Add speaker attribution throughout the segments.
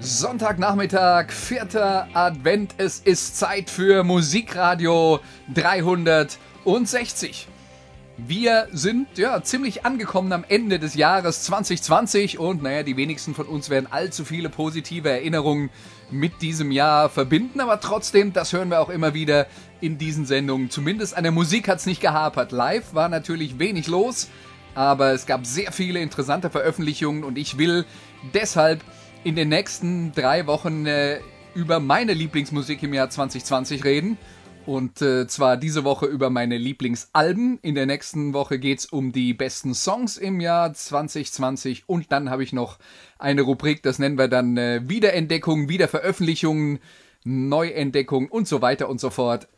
Speaker 1: Sonntagnachmittag, vierter Advent. Es ist Zeit für Musikradio 360. Wir sind ja ziemlich angekommen am Ende des Jahres 2020 und naja, die wenigsten von uns werden allzu viele positive Erinnerungen mit diesem Jahr verbinden, aber trotzdem, das hören wir auch immer wieder in diesen Sendungen. Zumindest an der Musik hat es nicht gehapert. Live war natürlich wenig los, aber es gab sehr viele interessante Veröffentlichungen und ich will deshalb in den nächsten drei Wochen äh, über meine Lieblingsmusik im Jahr 2020 reden. Und äh, zwar diese Woche über meine Lieblingsalben. In der nächsten Woche geht es um die besten Songs im Jahr 2020. Und dann habe ich noch eine Rubrik, das nennen wir dann äh, Wiederentdeckung, Wiederveröffentlichungen, Neuentdeckung und so weiter und so fort.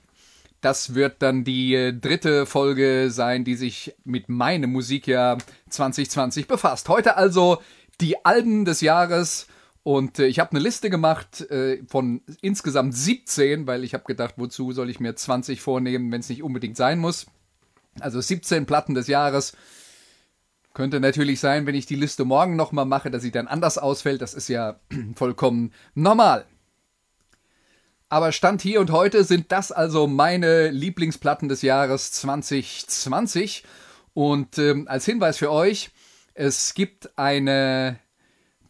Speaker 1: Das wird dann die äh, dritte Folge sein, die sich mit meinem Musikjahr 2020 befasst. Heute also die Alben des Jahres. Und äh, ich habe eine Liste gemacht äh, von insgesamt 17, weil ich habe gedacht, wozu soll ich mir 20 vornehmen, wenn es nicht unbedingt sein muss. Also 17 Platten des Jahres. Könnte natürlich sein, wenn ich die Liste morgen nochmal mache, dass sie dann anders ausfällt. Das ist ja vollkommen normal. Aber Stand hier und heute sind das also meine Lieblingsplatten des Jahres 2020. Und ähm, als Hinweis für euch, es gibt eine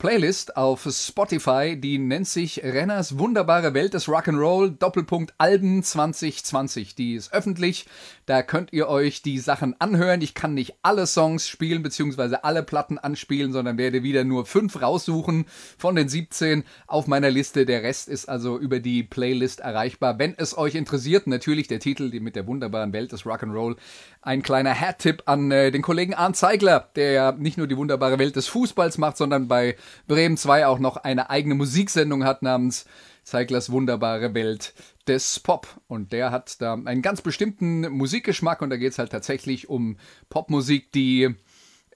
Speaker 1: Playlist auf Spotify, die nennt sich Renners wunderbare Welt des Rock'n'Roll Doppelpunkt Alben 2020. Die ist öffentlich, da könnt ihr euch die Sachen anhören. Ich kann nicht alle Songs spielen beziehungsweise alle Platten anspielen, sondern werde wieder nur fünf raussuchen von den 17 auf meiner Liste. Der Rest ist also über die Playlist erreichbar. Wenn es euch interessiert, natürlich der Titel mit der wunderbaren Welt des Rock'n'Roll. Ein kleiner Hat-Tipp an äh, den Kollegen Arndt Zeigler, der ja nicht nur die wunderbare Welt des Fußballs macht, sondern bei Bremen 2 auch noch eine eigene Musiksendung hat namens Zeiglers wunderbare Welt des Pop. Und der hat da einen ganz bestimmten Musikgeschmack und da geht es halt tatsächlich um Popmusik, die,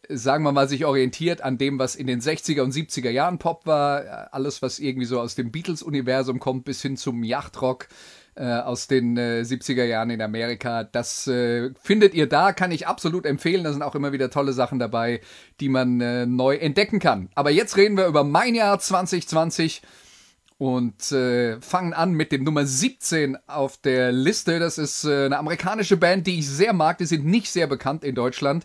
Speaker 1: sagen wir mal, sich orientiert an dem, was in den 60er und 70er Jahren Pop war. Alles, was irgendwie so aus dem Beatles-Universum kommt, bis hin zum Yachtrock äh, aus den äh, 70er Jahren in Amerika. Das äh, findet ihr da, kann ich absolut empfehlen. Da sind auch immer wieder tolle Sachen dabei, die man äh, neu entdecken kann. Aber jetzt reden wir über mein Jahr 2020 und äh, fangen an mit dem Nummer 17 auf der Liste. Das ist äh, eine amerikanische Band, die ich sehr mag. Die sind nicht sehr bekannt in Deutschland,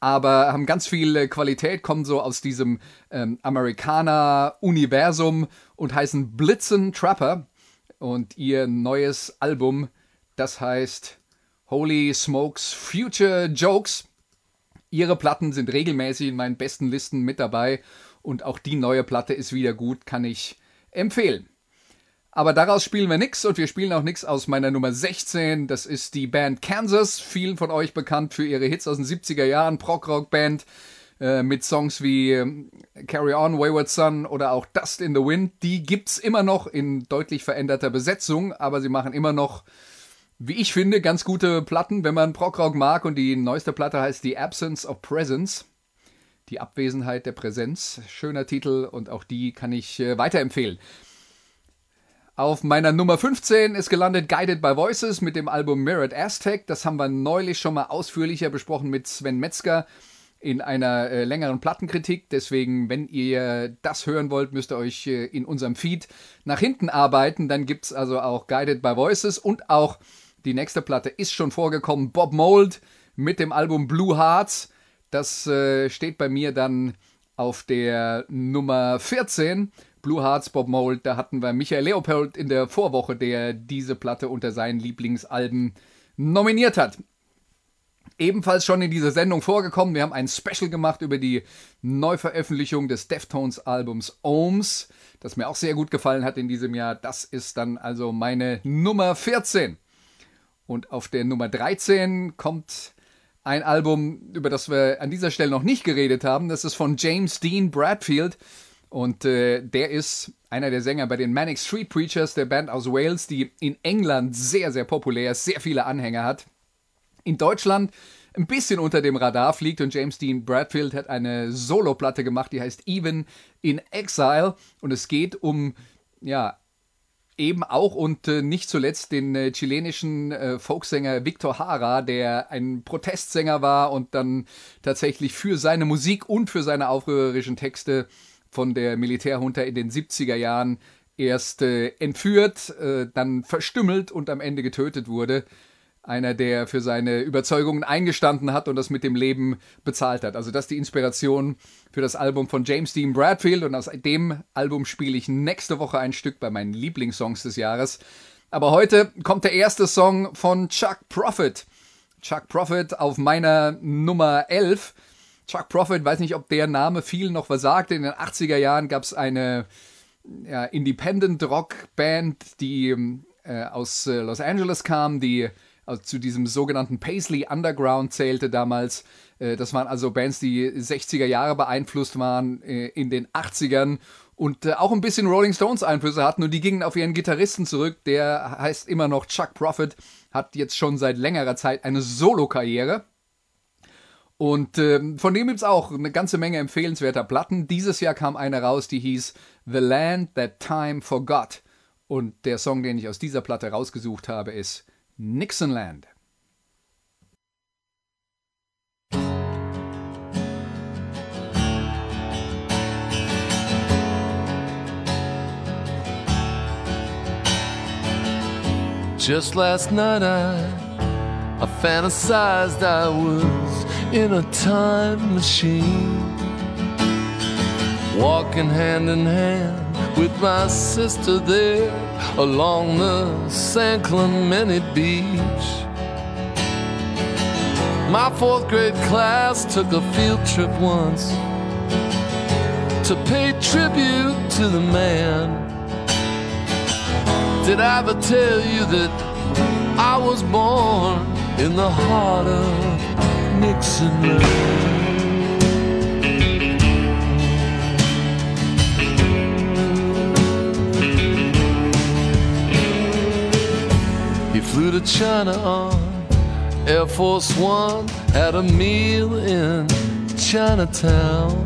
Speaker 1: aber haben ganz viel Qualität, kommen so aus diesem ähm, Amerikaner-Universum und heißen Blitzen Trapper und ihr neues Album, das heißt Holy Smokes Future Jokes. Ihre Platten sind regelmäßig in meinen besten Listen mit dabei und auch die neue Platte ist wieder gut, kann ich empfehlen. Aber daraus spielen wir nichts und wir spielen auch nichts aus meiner Nummer 16. Das ist die Band Kansas, vielen von euch bekannt für ihre Hits aus den 70er Jahren, Prog-Rock-Band äh, mit Songs wie äh, Carry On, Wayward Son oder auch Dust in the Wind. Die gibt's immer noch in deutlich veränderter Besetzung, aber sie machen immer noch, wie ich finde, ganz gute Platten, wenn man Prog-Rock mag. Und die neueste Platte heißt The Absence of Presence. Die Abwesenheit der Präsenz. Schöner Titel und auch die kann ich äh, weiterempfehlen. Auf meiner Nummer 15 ist gelandet Guided by Voices mit dem Album Mirrored Aztec. Das haben wir neulich schon mal ausführlicher besprochen mit Sven Metzger in einer äh, längeren Plattenkritik. Deswegen, wenn ihr das hören wollt, müsst ihr euch äh, in unserem Feed nach hinten arbeiten. Dann gibt es also auch Guided by Voices und auch die nächste Platte ist schon vorgekommen. Bob Mold mit dem Album Blue Hearts. Das äh, steht bei mir dann auf der Nummer 14. Blue Hearts, Bob Mold. Da hatten wir Michael Leopold in der Vorwoche, der diese Platte unter seinen Lieblingsalben nominiert hat ebenfalls schon in dieser Sendung vorgekommen. Wir haben ein Special gemacht über die Neuveröffentlichung des Deftones-Albums Ohms, das mir auch sehr gut gefallen hat in diesem Jahr. Das ist dann also meine Nummer 14. Und auf der Nummer 13 kommt ein Album, über das wir an dieser Stelle noch nicht geredet haben. Das ist von James Dean Bradfield. Und äh, der ist einer der Sänger bei den Manic Street Preachers, der Band aus Wales, die in England sehr, sehr populär ist, sehr viele Anhänger hat. In Deutschland ein bisschen unter dem Radar fliegt und James Dean Bradfield hat eine Soloplatte gemacht, die heißt Even in Exile und es geht um ja eben auch und äh, nicht zuletzt den äh, chilenischen äh, Folksänger Victor Hara, der ein Protestsänger war und dann tatsächlich für seine Musik und für seine aufrührerischen Texte von der Militärjunta in den 70er Jahren erst äh, entführt, äh, dann verstümmelt und am Ende getötet wurde einer, der für seine Überzeugungen eingestanden hat und das mit dem Leben bezahlt hat. Also das ist die Inspiration für das Album von James Dean Bradfield und aus dem Album spiele ich nächste Woche ein Stück bei meinen Lieblingssongs des Jahres. Aber heute kommt der erste Song von Chuck Prophet. Chuck Prophet auf meiner Nummer 11. Chuck Prophet, weiß nicht, ob der Name viel noch was sagt. In den 80er Jahren gab es eine ja, Independent-Rock-Band, die äh, aus äh, Los Angeles kam, die also zu diesem sogenannten Paisley Underground zählte damals. Äh, das waren also Bands, die 60er Jahre beeinflusst waren äh, in den 80ern und äh, auch ein bisschen Rolling Stones Einflüsse hatten und die gingen auf ihren Gitarristen zurück. Der heißt immer noch Chuck Prophet, hat jetzt schon seit längerer Zeit eine Solo-Karriere. Und äh, von dem gibt es auch eine ganze Menge empfehlenswerter Platten. Dieses Jahr kam eine raus, die hieß The Land That Time Forgot. Und der Song, den ich aus dieser Platte rausgesucht habe, ist Nixonland.
Speaker 2: Just last night I, I fantasized I was in a time machine Walking hand in hand with my sister there along the San Clemente beach. My fourth grade class took a field trip once to pay tribute to the man. Did I ever tell you that I was born in the heart of Nixon? Flew to China on Air Force One, had a meal in Chinatown.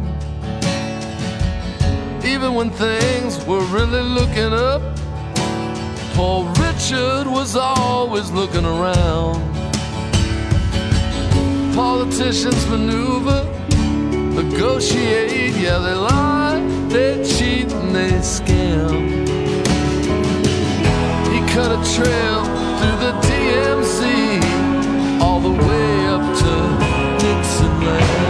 Speaker 2: Even when things were really looking up, Paul Richard was always looking around. Politicians maneuver, negotiate, yeah, they lie, they cheat, and they scam. He cut a trail through the DMC all the way up to Nixonland.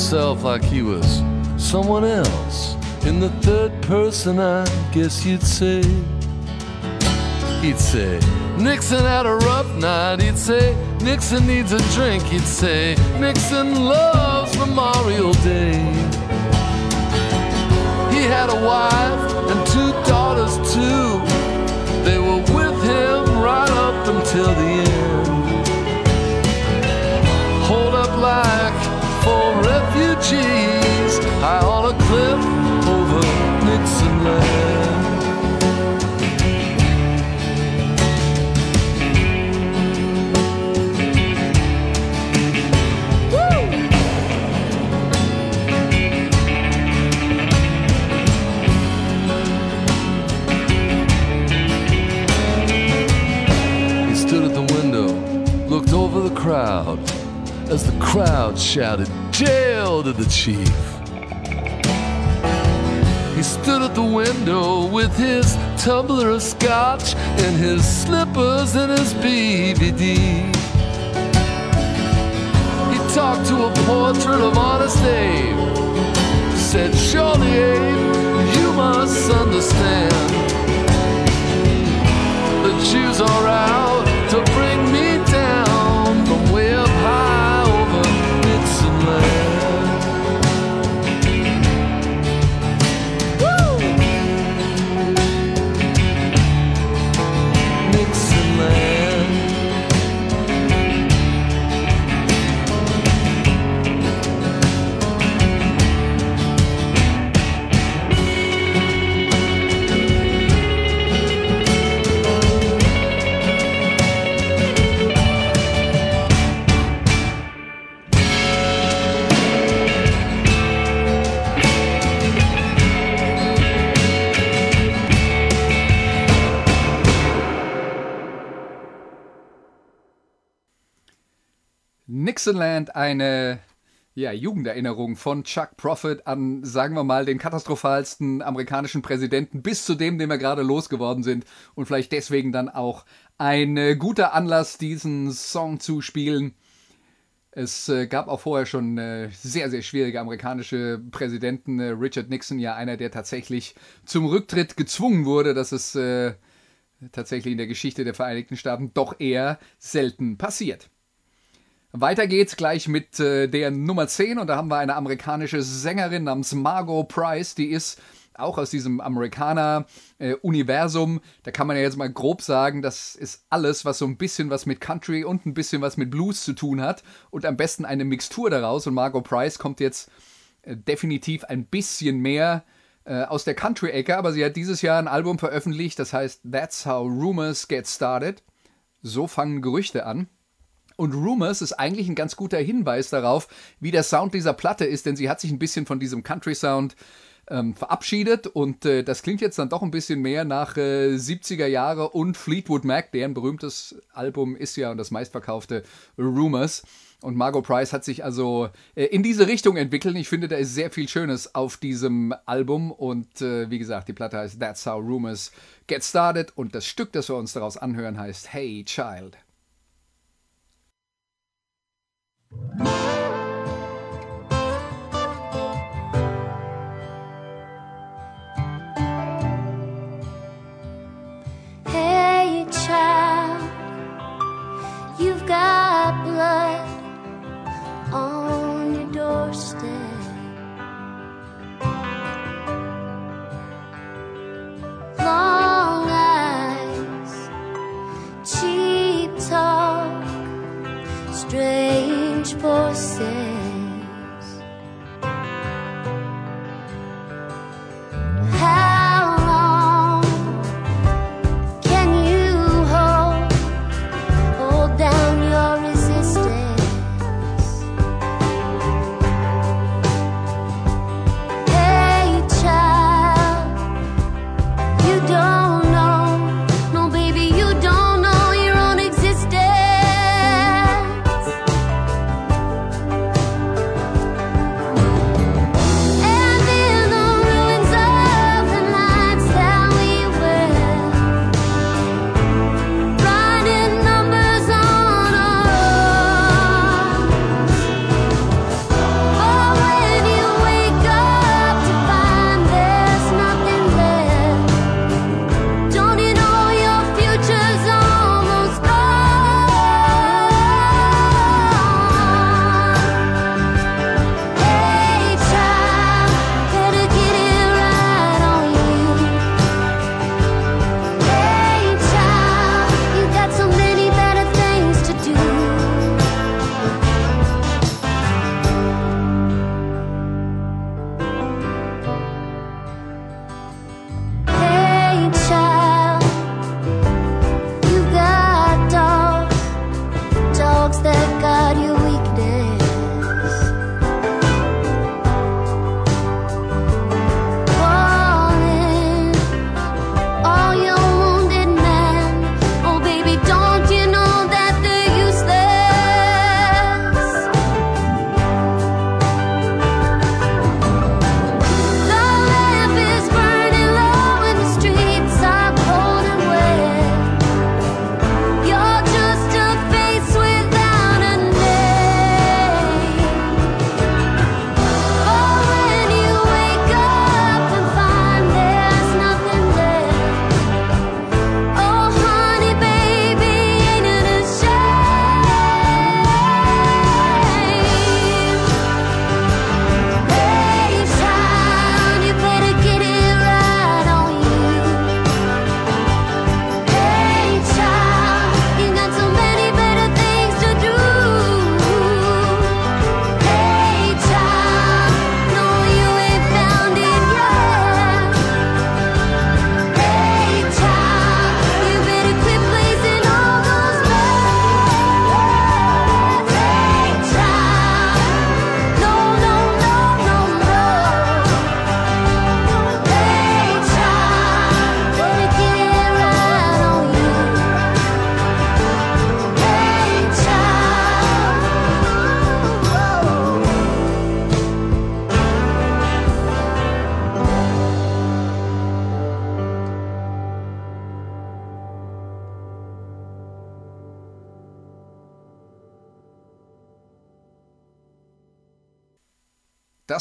Speaker 2: Like he was someone else. In the third person, I guess you'd say. He'd say, Nixon had a rough night. He'd say, Nixon needs a drink. He'd say, Nixon loves Memorial Day. He had a wife and two daughters, too. They were with him right up until the end. Refugees high on a cliff over Nixon land. He stood at the window, looked over the crowd as the crowd shouted, Jail to the chief. He stood at the window with his tumbler of scotch and his slippers and his BVD. He talked to a portrait of Honest Abe. Said, Surely, Abe, you must understand. The Jews are out to bring me
Speaker 1: Nixonland, eine ja, Jugenderinnerung von Chuck Prophet an, sagen wir mal, den katastrophalsten amerikanischen Präsidenten bis zu dem, den wir gerade losgeworden sind und vielleicht deswegen dann auch ein äh, guter Anlass, diesen Song zu spielen. Es äh, gab auch vorher schon äh, sehr, sehr schwierige amerikanische Präsidenten. Äh, Richard Nixon, ja einer, der tatsächlich zum Rücktritt gezwungen wurde. Das ist äh, tatsächlich in der Geschichte der Vereinigten Staaten doch eher selten passiert. Weiter geht's gleich mit äh, der Nummer 10 und da haben wir eine amerikanische Sängerin namens Margot Price, die ist auch aus diesem Amerikaner-Universum. da kann man ja jetzt mal grob sagen, das ist alles, was so ein bisschen was mit Country und ein bisschen was mit Blues zu tun hat und am besten eine Mixtur daraus und Margot Price kommt jetzt äh, definitiv ein bisschen mehr äh, aus der Country-Ecke, aber sie hat dieses Jahr ein Album veröffentlicht, das heißt That's How Rumors Get Started. So fangen Gerüchte an. Und Rumors ist eigentlich ein ganz guter Hinweis darauf, wie der Sound dieser Platte ist, denn sie hat sich ein bisschen von diesem Country-Sound ähm, verabschiedet und äh, das klingt jetzt dann doch ein bisschen mehr nach äh, 70er Jahre und Fleetwood Mac, deren berühmtes Album ist ja und das meistverkaufte Rumors. Und Margot Price hat sich also äh, in diese Richtung entwickelt. Ich finde, da ist sehr viel Schönes auf diesem Album. Und äh, wie gesagt, die Platte heißt That's How Rumors Get Started. Und das Stück, das wir uns daraus anhören, heißt Hey Child.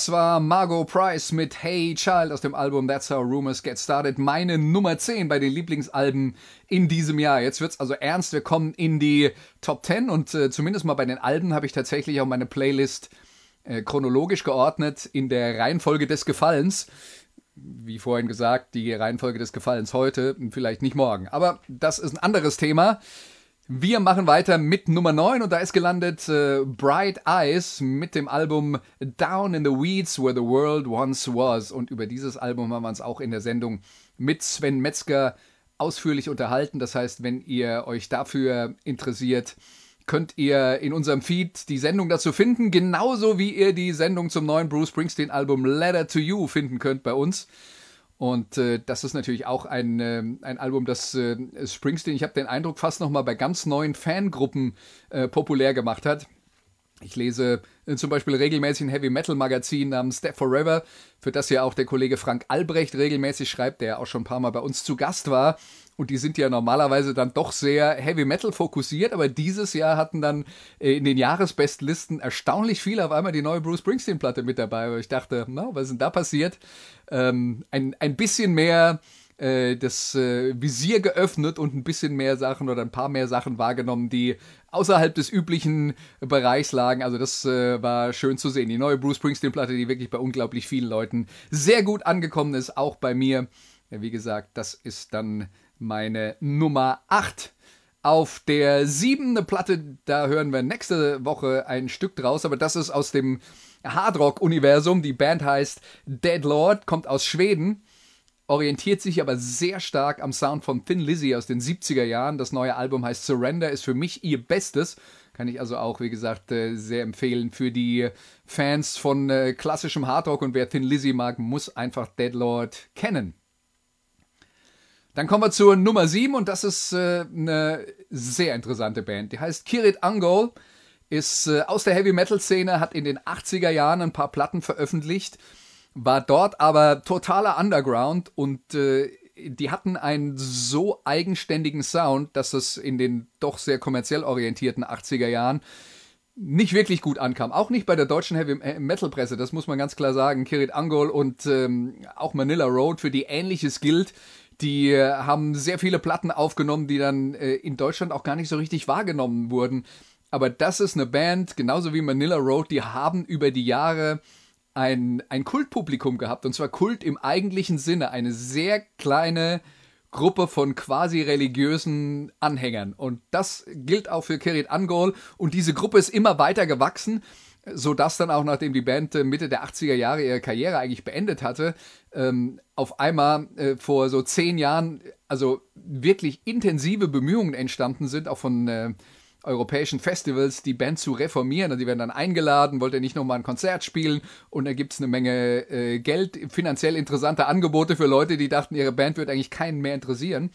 Speaker 1: Das war Margot Price mit Hey Child aus dem Album That's How Rumors Get Started. Meine Nummer 10 bei den Lieblingsalben in diesem Jahr. Jetzt wird's also ernst. Wir kommen in die Top 10 und äh, zumindest mal bei den Alben habe ich tatsächlich auch meine Playlist äh, chronologisch geordnet in der Reihenfolge des Gefallens. Wie vorhin gesagt, die Reihenfolge des Gefallens heute, vielleicht nicht morgen. Aber das ist ein anderes Thema. Wir machen weiter mit Nummer 9 und da ist gelandet äh, Bright Eyes mit dem Album Down in the Weeds Where the World Once Was. Und über dieses Album haben wir uns auch in der Sendung mit Sven Metzger ausführlich unterhalten. Das heißt, wenn ihr euch dafür interessiert, könnt ihr in unserem Feed die Sendung dazu finden, genauso wie ihr die Sendung zum neuen Bruce Springsteen Album Letter to You finden könnt bei uns. Und äh, das ist natürlich auch ein, äh, ein Album, das äh, Springsteen, ich habe den Eindruck, fast nochmal bei ganz neuen Fangruppen äh, populär gemacht hat. Ich lese äh, zum Beispiel regelmäßig ein Heavy Metal Magazin namens Step Forever, für das ja auch der Kollege Frank Albrecht regelmäßig schreibt, der auch schon ein paar Mal bei uns zu Gast war. Und die sind ja normalerweise dann doch sehr Heavy Metal fokussiert, aber dieses Jahr hatten dann äh, in den Jahresbestlisten erstaunlich viele auf einmal die neue Bruce Springsteen Platte mit dabei. Und ich dachte, na, was ist denn da passiert? Ähm, ein, ein bisschen mehr äh, das äh, Visier geöffnet und ein bisschen mehr Sachen oder ein paar mehr Sachen wahrgenommen, die außerhalb des üblichen Bereichs lagen. Also das war schön zu sehen. Die neue Bruce Springsteen-Platte, die wirklich bei unglaublich vielen Leuten sehr gut angekommen ist, auch bei mir. Wie gesagt, das ist dann meine Nummer 8. Auf der siebende Platte, da hören wir nächste Woche ein Stück draus, aber das ist aus dem Hardrock-Universum. Die Band heißt Dead Lord, kommt aus Schweden, orientiert sich aber sehr stark am Sound von Thin Lizzy aus den 70er Jahren. Das neue Album heißt Surrender, ist für mich ihr Bestes. Kann ich also auch, wie gesagt, äh, sehr empfehlen für die Fans von äh, klassischem Hardrock und wer Thin Lizzy mag, muss einfach Dead Lord kennen. Dann kommen wir zur Nummer 7 und das ist äh, eine sehr interessante Band. Die heißt Kirit Angol, ist äh, aus der Heavy Metal Szene, hat in den 80er Jahren ein paar Platten veröffentlicht, war dort aber totaler Underground und äh, die hatten einen so eigenständigen Sound, dass es in den doch sehr kommerziell orientierten 80er Jahren nicht wirklich gut ankam. Auch nicht bei der deutschen Heavy Metal Presse, das muss man ganz klar sagen. Kirit Angol und ähm, auch Manila Road, für die ähnliches gilt. Die äh, haben sehr viele Platten aufgenommen, die dann äh, in Deutschland auch gar nicht so richtig wahrgenommen wurden. Aber das ist eine Band, genauso wie Manila Road, die haben über die Jahre ein, ein Kultpublikum gehabt. Und zwar Kult im eigentlichen Sinne. Eine sehr kleine Gruppe von quasi religiösen Anhängern. Und das gilt auch für Kerit Angol. Und diese Gruppe ist immer weiter gewachsen so dass dann auch, nachdem die Band äh, Mitte der 80er Jahre ihre Karriere eigentlich beendet hatte, ähm, auf einmal äh, vor so zehn Jahren also wirklich intensive Bemühungen entstanden sind, auch von äh, europäischen Festivals, die Band zu reformieren. Also die werden dann eingeladen, wollte nicht nochmal ein Konzert spielen und da gibt es eine Menge äh, Geld, finanziell interessante Angebote für Leute, die dachten, ihre Band wird eigentlich keinen mehr interessieren.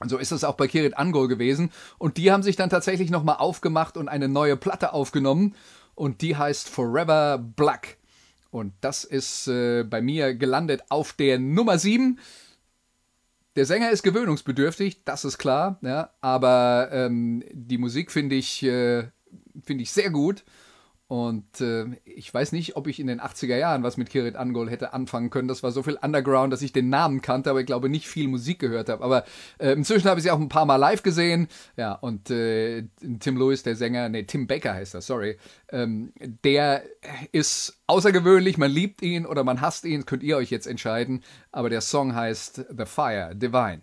Speaker 1: Und so ist es auch bei Kirit Angol gewesen. Und die haben sich dann tatsächlich nochmal aufgemacht und eine neue Platte aufgenommen und die heißt Forever Black. Und das ist äh, bei mir gelandet auf der Nummer 7. Der Sänger ist gewöhnungsbedürftig, das ist klar, ja, aber ähm, die Musik finde ich, äh, find ich sehr gut. Und äh, ich weiß nicht, ob ich in den 80er Jahren was mit Kirit Angol hätte anfangen können. Das war so viel Underground, dass ich den Namen kannte, aber ich glaube nicht viel Musik gehört habe. Aber äh, inzwischen habe ich sie auch ein paar Mal live gesehen. Ja, und äh, Tim Lewis, der Sänger, nee, Tim Baker heißt er, sorry, ähm, der ist außergewöhnlich. Man liebt ihn oder man hasst ihn, könnt ihr euch jetzt entscheiden. Aber der Song heißt The Fire Divine.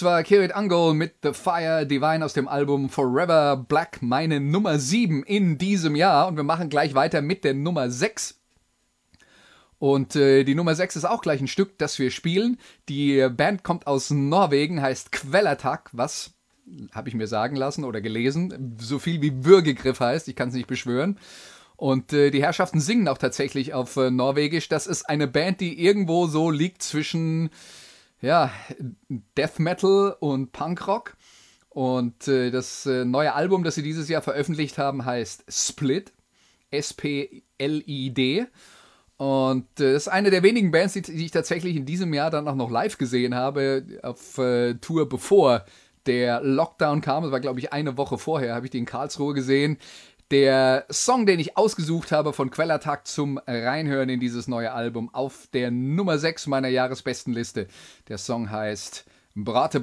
Speaker 1: Das war Kirit Angol mit The Fire Divine aus dem Album Forever Black, meine Nummer 7 in diesem Jahr. Und wir machen gleich weiter mit der Nummer 6. Und äh, die Nummer 6 ist auch gleich ein Stück, das wir spielen. Die Band kommt aus Norwegen, heißt Quellattack, was habe ich mir sagen lassen oder gelesen, so viel wie Würgegriff heißt, ich kann es nicht beschwören. Und äh, die Herrschaften singen auch tatsächlich auf äh, Norwegisch. Das ist eine Band, die irgendwo so liegt zwischen ja, Death Metal und Punkrock. Und äh, das äh, neue Album, das sie dieses Jahr veröffentlicht haben, heißt Split. S-P-L-I-D. Und äh, das ist eine der wenigen Bands, die, die, ich tatsächlich in diesem Jahr dann auch noch live gesehen habe, auf äh, Tour bevor der Lockdown kam. Das war, glaube ich, eine Woche vorher, habe ich die in Karlsruhe gesehen. Der Song, den ich ausgesucht habe von Quellertag zum Reinhören in dieses neue Album auf der Nummer 6 meiner Jahresbestenliste. Der Song heißt Brate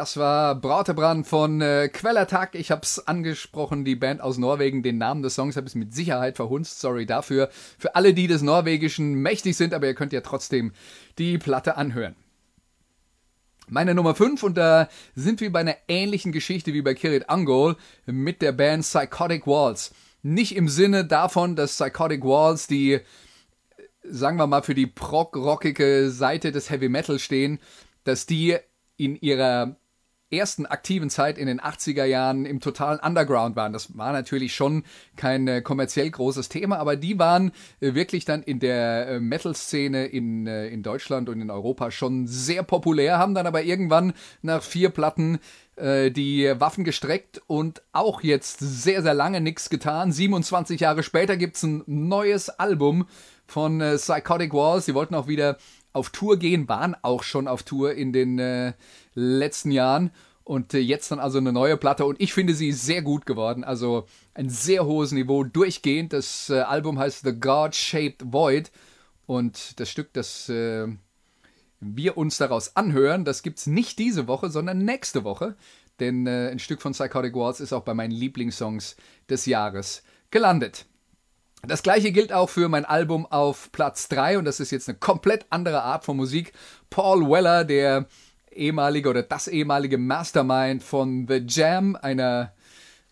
Speaker 1: Das war Brautebrand von äh, Quellertag. Ich hab's angesprochen, die Band aus Norwegen. Den Namen des Songs habe ich mit Sicherheit verhunzt. Sorry dafür. Für alle, die des Norwegischen mächtig sind, aber ihr könnt ja trotzdem die Platte anhören. Meine Nummer 5 und da sind wir bei einer ähnlichen Geschichte wie bei Kirit Angol mit der Band Psychotic Walls. Nicht im Sinne davon, dass Psychotic Walls die, sagen wir mal, für die prog-rockige Seite des Heavy Metal stehen, dass die in ihrer ersten aktiven Zeit in den 80er Jahren im totalen Underground waren. Das war natürlich schon kein äh, kommerziell großes Thema, aber die waren äh, wirklich dann in der äh, Metal-Szene in, äh, in Deutschland und in Europa schon sehr populär, haben dann aber irgendwann nach vier Platten äh, die Waffen gestreckt und auch jetzt sehr, sehr lange nichts getan. 27 Jahre später gibt's ein neues Album von äh, Psychotic Walls. Sie wollten auch wieder auf Tour gehen, waren auch schon auf Tour in den letzten Jahren und äh, jetzt dann also eine neue Platte und ich finde sie sehr gut geworden. Also ein sehr hohes Niveau durchgehend. Das äh, Album heißt The God-Shaped Void und das Stück, das äh, wir uns daraus anhören, das gibt's nicht diese Woche, sondern nächste Woche. Denn ein Stück von Psychotic Walls ist auch bei meinen Lieblingssongs des Jahres gelandet. Das gleiche gilt auch für mein Album auf Platz 3 und das ist jetzt eine komplett andere Art von Musik. Paul Weller, der ehemalige oder das ehemalige Mastermind von The Jam, einer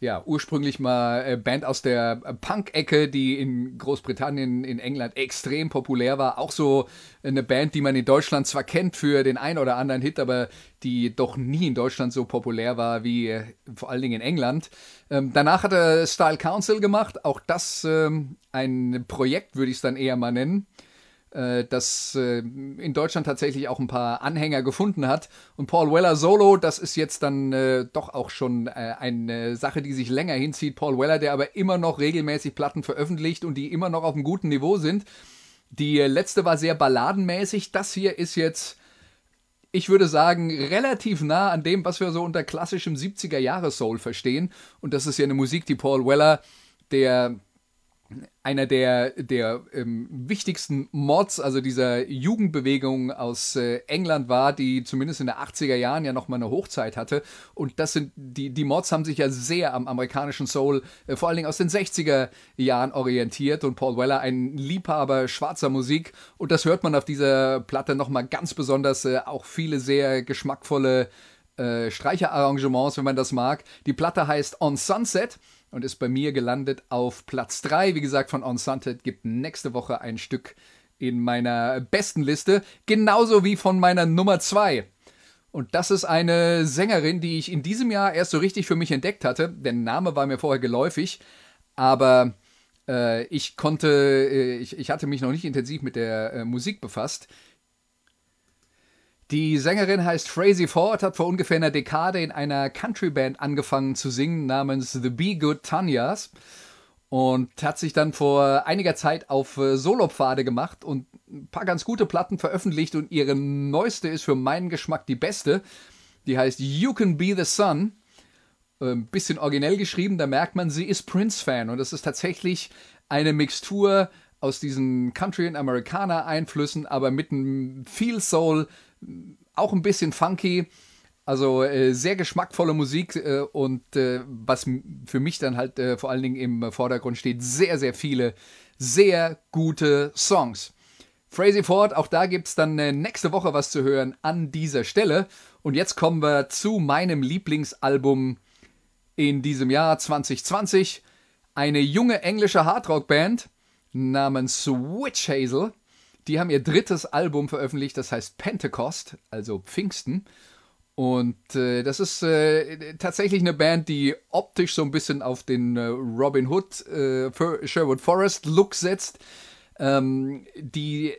Speaker 1: ja, ursprünglich mal äh, Band aus der Punk-Ecke, die in Großbritannien, in England extrem populär war. Auch so eine Band, die man in Deutschland zwar kennt für den ein oder anderen Hit, aber die doch nie in Deutschland so populär war wie äh, vor allen Dingen in England. Ähm, danach hat er Style Council gemacht. Auch das ähm, ein Projekt, würde ich es dann eher mal nennen äh, das äh, in Deutschland tatsächlich auch ein paar Anhänger gefunden hat. Und Paul Weller Solo, das ist jetzt dann äh, doch auch schon äh, eine Sache, die sich länger hinzieht. Paul Weller, der aber immer noch regelmäßig Platten veröffentlicht und die immer noch auf einem guten Niveau sind. Die letzte war sehr balladenmäßig. Das hier ist jetzt, ich würde sagen, relativ nah an dem, was wir so unter klassischem 70er-Jahre-Soul verstehen. Und das ist ja eine Musik, die Paul Weller, der einer der, der ähm, wichtigsten Mods, also dieser Jugendbewegung aus äh, England war, die zumindest in den 80er Jahren ja nochmal eine Hochzeit hatte. Und das sind, die, die Mods haben sich ja sehr am amerikanischen Soul, äh, vor allen Dingen aus den 60er Jahren orientiert. Und Paul Weller, ein Liebhaber schwarzer Musik. Und das hört man auf dieser Platte nochmal ganz besonders, äh, auch viele sehr geschmackvolle äh, Streicherarrangements, wenn man das mag. Die Platte heißt On Sunset und ist bei mir gelandet auf Platz 3. Wie gesagt, von On gibt nächste Woche ein Stück in meiner besten Liste, genauso wie von meiner Nummer 2. Und das ist eine Sängerin, die ich in diesem Jahr erst so richtig für mich entdeckt hatte. Der Name war mir vorher geläufig, aber äh, ich konnte, äh, ich, ich hatte mich noch nicht intensiv mit der äh, Musik befasst. Die Sängerin heißt Frazee Ford, hat vor ungefähr einer Dekade in einer Countryband angefangen zu singen namens The Be Good Tanyas und hat sich dann vor einiger Zeit auf äh, Solopfade gemacht und ein paar ganz gute Platten veröffentlicht und ihre neueste ist für meinen Geschmack die beste. Die heißt You Can Be the Sun. Ein bisschen originell geschrieben, da merkt man, sie ist Prince-Fan und das ist tatsächlich eine Mixtur aus diesen Country- und Amerikaner-Einflüssen, aber mit einem Feel Soul, auch ein bisschen funky. Also äh, sehr geschmackvolle Musik äh, und äh, was für mich dann halt äh, vor allen Dingen im Vordergrund steht, sehr, sehr viele sehr gute Songs. Frazee Ford, auch da gibt's dann äh, nächste Woche was zu hören an dieser Stelle. Und jetzt kommen wir zu meinem Lieblingsalbum in diesem Jahr 2020. Eine junge englische Hardrock-Band namens Witch Hazel. Die haben ihr drittes Album veröffentlicht, das heißt Pentecost, also Pfingsten. Und äh, das ist äh, tatsächlich eine Band, die optisch so ein bisschen auf den äh, Robin Hood, äh, Sherwood Forest Look setzt, ähm, die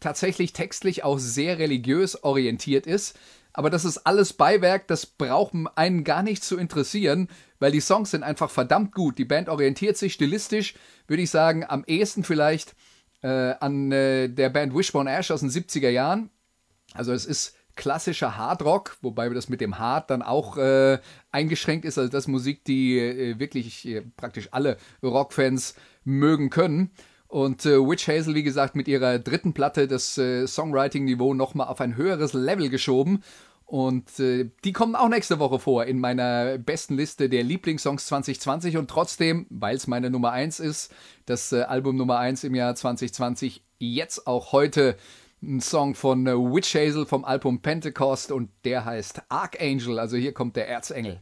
Speaker 1: tatsächlich textlich auch sehr religiös orientiert ist. Aber das ist alles Beiwerk, das braucht einen gar nicht zu interessieren, weil die Songs sind einfach verdammt gut. Die Band orientiert sich stilistisch, würde ich sagen, am ehesten vielleicht äh, an äh, der Band Wishbone Ash aus den 70er Jahren. Also es ist klassischer Hardrock, wobei das mit dem Hard dann auch äh, eingeschränkt ist. Also das ist Musik, die äh, wirklich äh, praktisch alle Rockfans mögen können. Und äh, Witch Hazel, wie gesagt, mit ihrer dritten Platte das äh, Songwriting-Niveau nochmal auf ein höheres Level geschoben. Und äh, die kommen auch nächste Woche vor in meiner besten Liste der Lieblingssongs 2020. Und trotzdem, weil es meine Nummer 1 ist, das äh, Album Nummer 1 im Jahr 2020, jetzt auch heute ein Song von äh, Witch Hazel vom Album Pentecost und der heißt Archangel. Also hier kommt der Erzengel.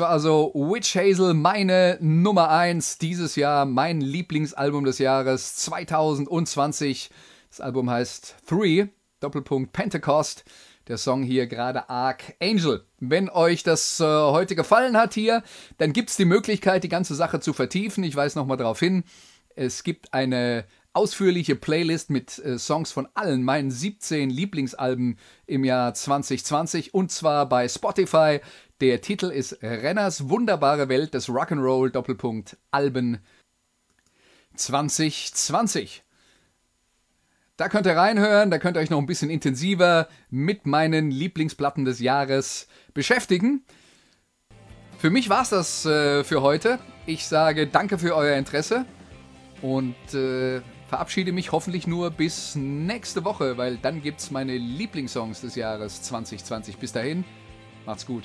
Speaker 1: War also Witch Hazel, meine Nummer 1 dieses Jahr, mein Lieblingsalbum des Jahres 2020. Das Album heißt Three, Doppelpunkt Pentecost. Der Song hier gerade Archangel. Wenn euch das äh, heute gefallen hat hier, dann gibt es die Möglichkeit, die ganze Sache zu vertiefen. Ich weise nochmal darauf hin. Es gibt eine ausführliche Playlist mit äh, Songs von allen meinen 17 Lieblingsalben im Jahr 2020 und zwar bei Spotify. Der Titel ist Renners wunderbare Welt des Rock'n'Roll Doppelpunkt Alben 2020. Da könnt ihr reinhören, da könnt ihr euch noch ein bisschen intensiver mit meinen Lieblingsplatten des Jahres beschäftigen. Für mich war es das äh, für heute. Ich sage danke für euer Interesse und äh, verabschiede mich hoffentlich nur bis nächste Woche, weil dann gibt es meine Lieblingssongs des Jahres 2020. Bis dahin, macht's gut.